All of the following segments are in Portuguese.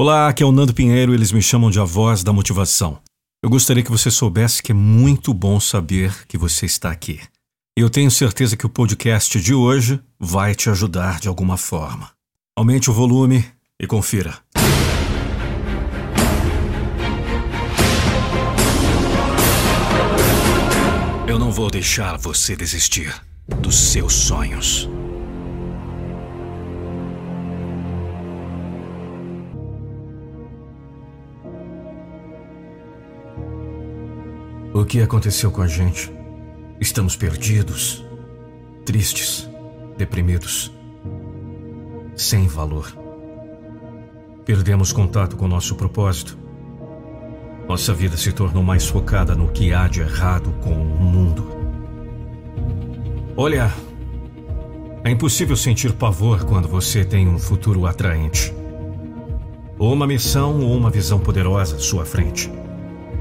Olá, aqui é o Nando Pinheiro, eles me chamam de a voz da motivação. Eu gostaria que você soubesse que é muito bom saber que você está aqui. Eu tenho certeza que o podcast de hoje vai te ajudar de alguma forma. Aumente o volume e confira. Eu não vou deixar você desistir dos seus sonhos. O que aconteceu com a gente? Estamos perdidos, tristes, deprimidos, sem valor. Perdemos contato com nosso propósito. Nossa vida se tornou mais focada no que há de errado com o mundo. Olha, é impossível sentir pavor quando você tem um futuro atraente. Ou uma missão ou uma visão poderosa à sua frente.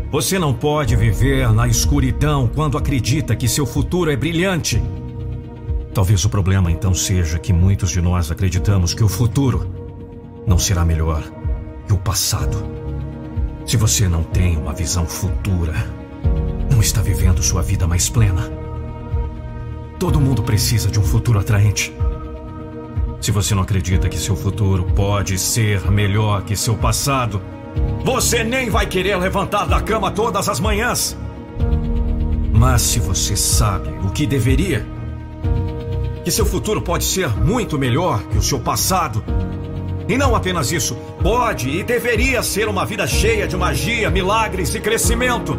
Você não pode viver na escuridão quando acredita que seu futuro é brilhante. Talvez o problema então seja que muitos de nós acreditamos que o futuro não será melhor que o passado. Se você não tem uma visão futura, não está vivendo sua vida mais plena. Todo mundo precisa de um futuro atraente. Se você não acredita que seu futuro pode ser melhor que seu passado, você nem vai querer levantar da cama todas as manhãs. Mas se você sabe o que deveria, que seu futuro pode ser muito melhor que o seu passado, e não apenas isso, pode e deveria ser uma vida cheia de magia, milagres e crescimento.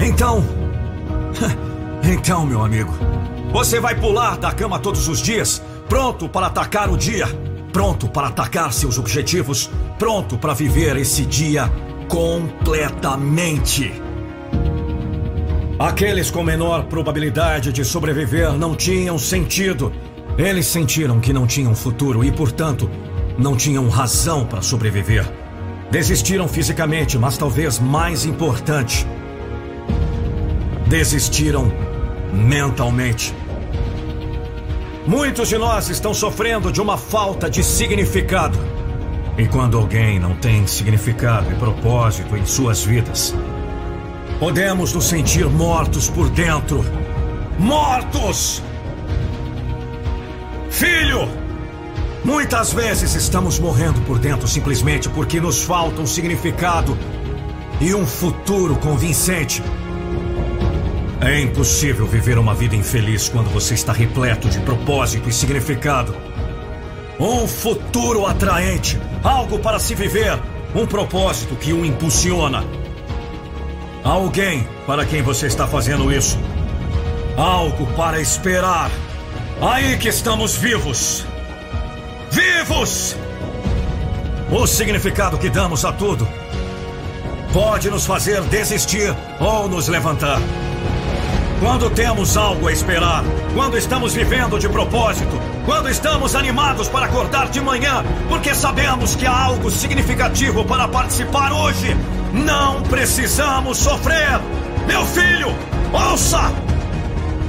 Então. Então, meu amigo, você vai pular da cama todos os dias, pronto para atacar o dia pronto para atacar seus objetivos, pronto para viver esse dia completamente. Aqueles com menor probabilidade de sobreviver não tinham sentido. Eles sentiram que não tinham futuro e, portanto, não tinham razão para sobreviver. Desistiram fisicamente, mas talvez mais importante, desistiram mentalmente. Muitos de nós estão sofrendo de uma falta de significado. E quando alguém não tem significado e propósito em suas vidas, podemos nos sentir mortos por dentro. Mortos! Filho! Muitas vezes estamos morrendo por dentro simplesmente porque nos falta um significado e um futuro convincente. É impossível viver uma vida infeliz quando você está repleto de propósito e significado. Um futuro atraente, algo para se viver, um propósito que o impulsiona. Alguém para quem você está fazendo isso. Algo para esperar. Aí que estamos vivos. Vivos! O significado que damos a tudo pode nos fazer desistir ou nos levantar. Quando temos algo a esperar, quando estamos vivendo de propósito, quando estamos animados para acordar de manhã, porque sabemos que há algo significativo para participar hoje, não precisamos sofrer. Meu filho, ouça!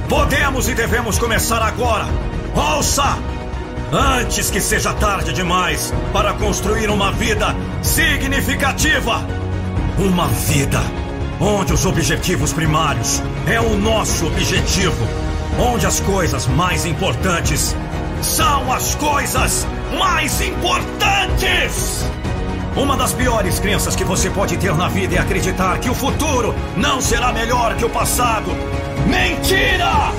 Podemos e devemos começar agora. Ouça! Antes que seja tarde demais para construir uma vida significativa. Uma vida onde os objetivos primários é o nosso objetivo, onde as coisas mais importantes são as coisas mais importantes. Uma das piores crenças que você pode ter na vida é acreditar que o futuro não será melhor que o passado. Mentira!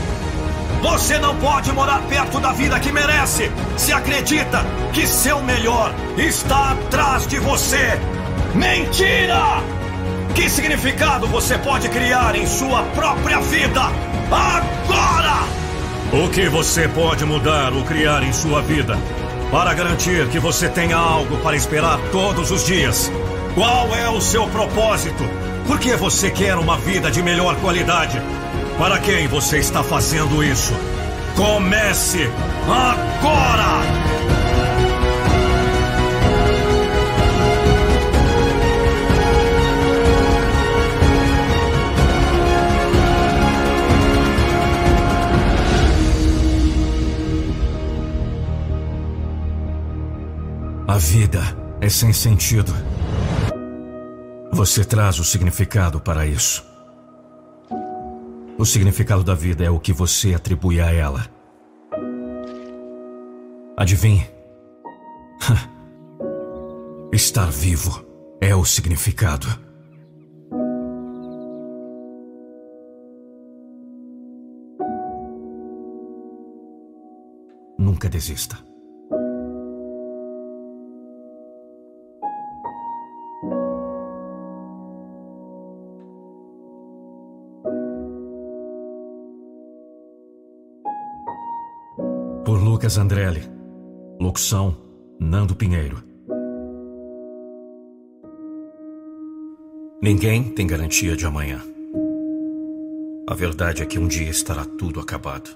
Você não pode morar perto da vida que merece se acredita que seu melhor está atrás de você. Mentira! Que significado você pode criar em sua própria vida agora? O que você pode mudar ou criar em sua vida para garantir que você tenha algo para esperar todos os dias? Qual é o seu propósito? Por que você quer uma vida de melhor qualidade? Para quem você está fazendo isso? Comece agora! A vida é sem sentido. Você traz o significado para isso. O significado da vida é o que você atribui a ela. Adivinhe? Estar vivo é o significado. Nunca desista. Lucas Andrelli. Locução: Nando Pinheiro. Ninguém tem garantia de amanhã. A verdade é que um dia estará tudo acabado.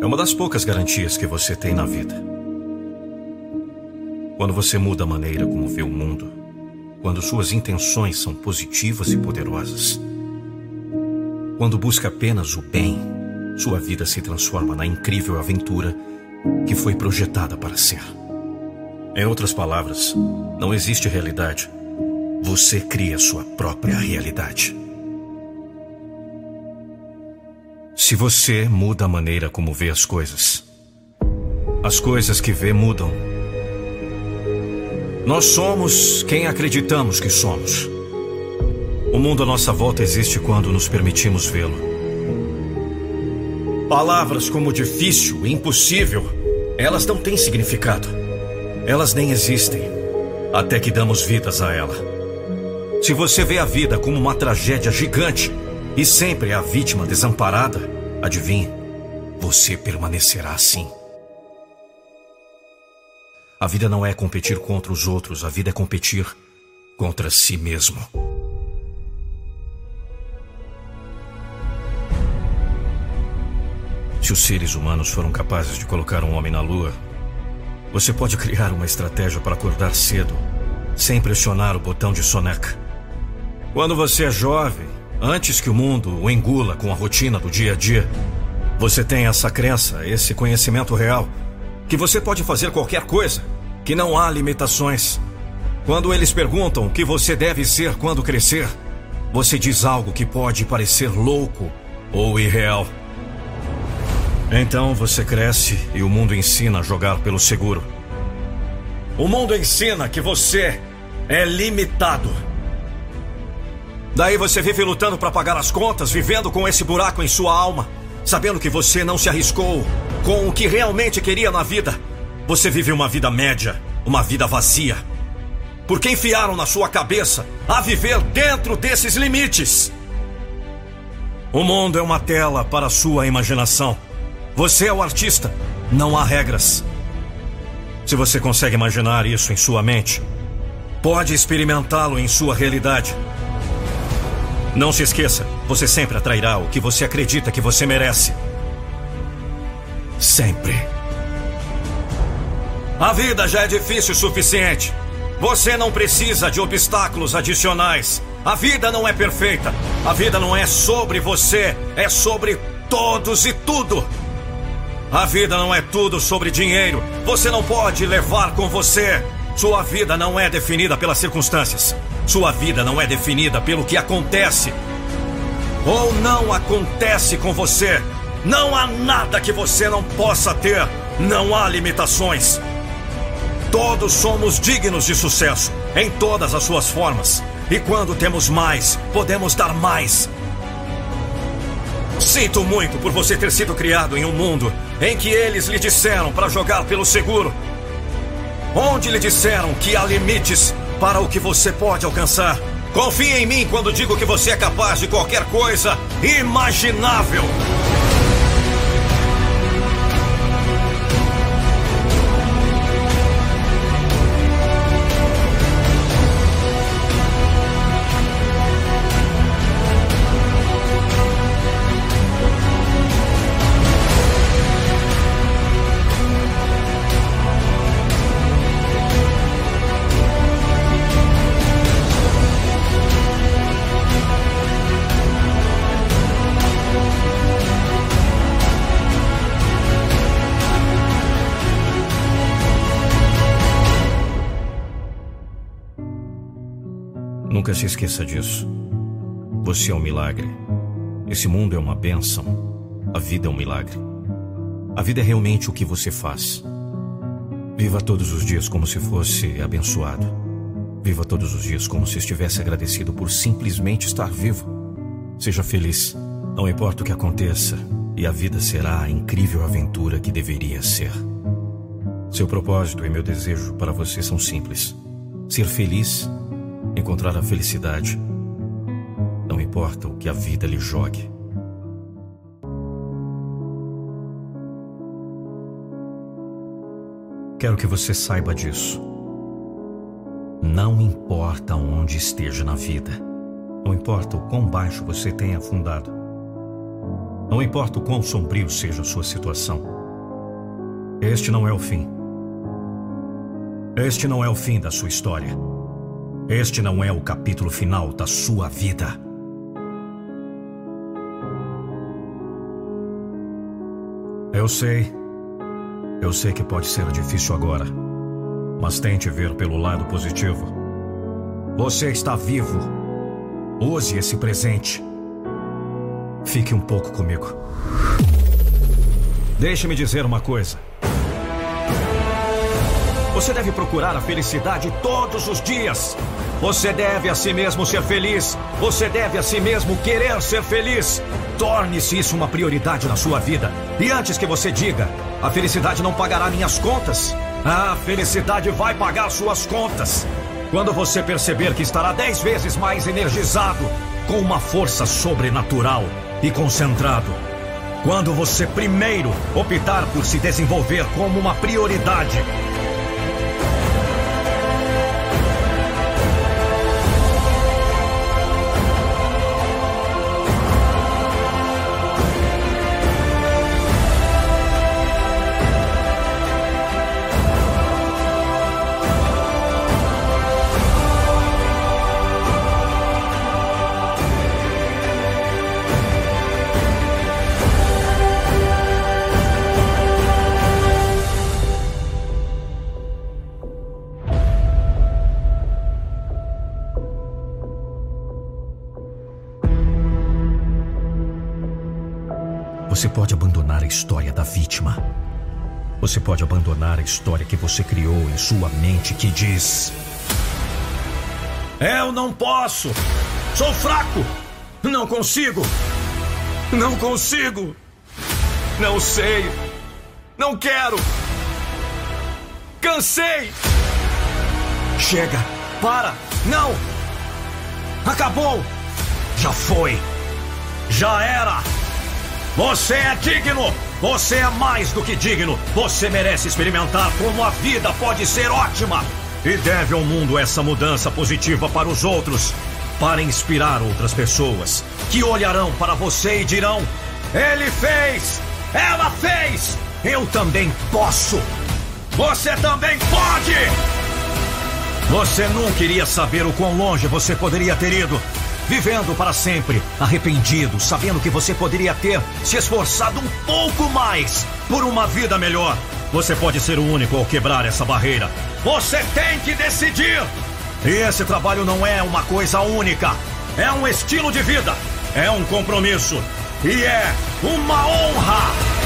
É uma das poucas garantias que você tem na vida. Quando você muda a maneira como vê o mundo, quando suas intenções são positivas e poderosas, quando busca apenas o bem, sua vida se transforma na incrível aventura que foi projetada para ser. Em outras palavras, não existe realidade. Você cria sua própria realidade. Se você muda a maneira como vê as coisas, as coisas que vê mudam. Nós somos quem acreditamos que somos. O mundo à nossa volta existe quando nos permitimos vê-lo. Palavras como difícil, impossível, elas não têm significado. Elas nem existem até que damos vidas a ela. Se você vê a vida como uma tragédia gigante, e sempre é a vítima desamparada, adivinhe, você permanecerá assim. A vida não é competir contra os outros, a vida é competir contra si mesmo. Se os seres humanos foram capazes de colocar um homem na lua, você pode criar uma estratégia para acordar cedo, sem pressionar o botão de soneca. Quando você é jovem, Antes que o mundo o engula com a rotina do dia a dia, você tem essa crença, esse conhecimento real, que você pode fazer qualquer coisa, que não há limitações. Quando eles perguntam o que você deve ser quando crescer, você diz algo que pode parecer louco ou irreal. Então você cresce e o mundo ensina a jogar pelo seguro. O mundo ensina que você é limitado. Daí você vive lutando para pagar as contas, vivendo com esse buraco em sua alma, sabendo que você não se arriscou com o que realmente queria na vida. Você vive uma vida média, uma vida vazia. Porque enfiaram na sua cabeça a viver dentro desses limites. O mundo é uma tela para sua imaginação. Você é o artista, não há regras. Se você consegue imaginar isso em sua mente, pode experimentá-lo em sua realidade. Não se esqueça, você sempre atrairá o que você acredita que você merece. Sempre. A vida já é difícil o suficiente. Você não precisa de obstáculos adicionais. A vida não é perfeita. A vida não é sobre você, é sobre todos e tudo. A vida não é tudo sobre dinheiro. Você não pode levar com você. Sua vida não é definida pelas circunstâncias. Sua vida não é definida pelo que acontece ou não acontece com você. Não há nada que você não possa ter. Não há limitações. Todos somos dignos de sucesso, em todas as suas formas. E quando temos mais, podemos dar mais. Sinto muito por você ter sido criado em um mundo em que eles lhe disseram para jogar pelo seguro. Onde lhe disseram que há limites para o que você pode alcançar. Confie em mim quando digo que você é capaz de qualquer coisa imaginável. Nunca se esqueça disso. Você é um milagre. Esse mundo é uma bênção. A vida é um milagre. A vida é realmente o que você faz. Viva todos os dias como se fosse abençoado. Viva todos os dias como se estivesse agradecido por simplesmente estar vivo. Seja feliz. Não importa o que aconteça, e a vida será a incrível aventura que deveria ser. Seu propósito e meu desejo para você são simples: ser feliz, encontrar a felicidade. Não importa o que a vida lhe jogue. Quero que você saiba disso. Não importa onde esteja na vida, não importa o quão baixo você tenha afundado, não importa o quão sombrio seja a sua situação, este não é o fim. Este não é o fim da sua história. Este não é o capítulo final da sua vida. Eu sei eu sei que pode ser difícil agora, mas tente ver pelo lado positivo. Você está vivo. Use esse presente. Fique um pouco comigo. Deixe-me dizer uma coisa. Você deve procurar a felicidade todos os dias. Você deve a si mesmo ser feliz. Você deve a si mesmo querer ser feliz. Torne-se isso uma prioridade na sua vida. E antes que você diga, a felicidade não pagará minhas contas. A felicidade vai pagar suas contas. Quando você perceber que estará dez vezes mais energizado, com uma força sobrenatural e concentrado. Quando você primeiro optar por se desenvolver como uma prioridade Você pode abandonar a história da vítima. Você pode abandonar a história que você criou em sua mente que diz: Eu não posso! Sou fraco! Não consigo! Não consigo! Não sei! Não quero! Cansei! Chega! Para! Não! Acabou! Já foi! Já era! Você é digno! Você é mais do que digno! Você merece experimentar como a vida pode ser ótima! E deve ao mundo essa mudança positiva para os outros, para inspirar outras pessoas que olharão para você e dirão: Ele fez! Ela fez! Eu também posso! Você também pode! Você nunca iria saber o quão longe você poderia ter ido vivendo para sempre, arrependido, sabendo que você poderia ter se esforçado um pouco mais por uma vida melhor. Você pode ser o único ao quebrar essa barreira. Você tem que decidir! E esse trabalho não é uma coisa única, é um estilo de vida, é um compromisso e é uma honra!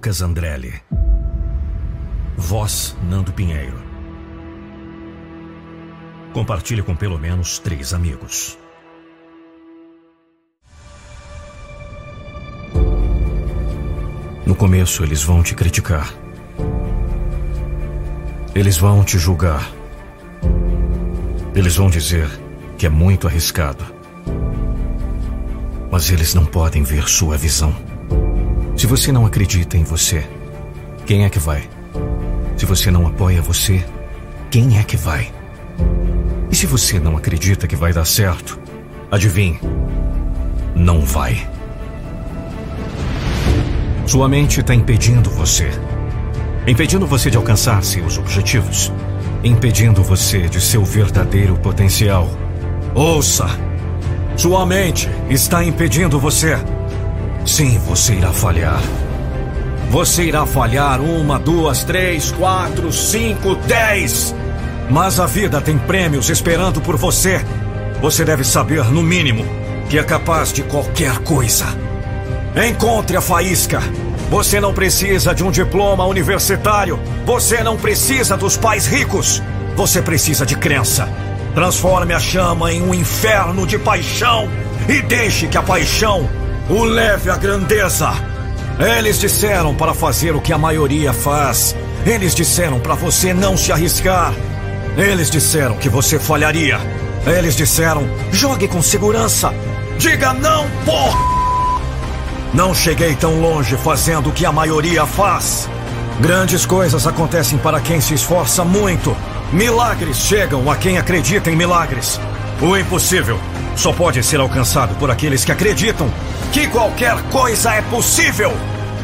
Lucas Andrelli. Voz Nando Pinheiro. Compartilhe com pelo menos três amigos. No começo, eles vão te criticar. Eles vão te julgar. Eles vão dizer que é muito arriscado. Mas eles não podem ver sua visão. Se você não acredita em você, quem é que vai? Se você não apoia você, quem é que vai? E se você não acredita que vai dar certo, adivinhe, não vai. Sua mente está impedindo você. Impedindo você de alcançar seus objetivos. impedindo você de seu verdadeiro potencial. Ouça! Sua mente está impedindo você. Sim, você irá falhar. Você irá falhar uma, duas, três, quatro, cinco, dez. Mas a vida tem prêmios esperando por você. Você deve saber, no mínimo, que é capaz de qualquer coisa. Encontre a faísca. Você não precisa de um diploma universitário. Você não precisa dos pais ricos. Você precisa de crença. Transforme a chama em um inferno de paixão e deixe que a paixão o leve à grandeza. Eles disseram para fazer o que a maioria faz. Eles disseram para você não se arriscar. Eles disseram que você falharia. Eles disseram: jogue com segurança. Diga não, porra! Não cheguei tão longe fazendo o que a maioria faz. Grandes coisas acontecem para quem se esforça muito. Milagres chegam a quem acredita em milagres. O impossível só pode ser alcançado por aqueles que acreditam que qualquer coisa é possível.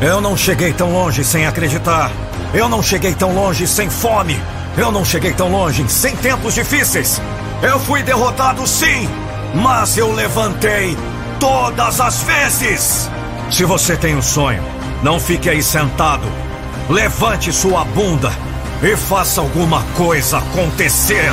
Eu não cheguei tão longe sem acreditar. Eu não cheguei tão longe sem fome. Eu não cheguei tão longe sem tempos difíceis. Eu fui derrotado sim, mas eu levantei todas as vezes. Se você tem um sonho, não fique aí sentado. Levante sua bunda e faça alguma coisa acontecer.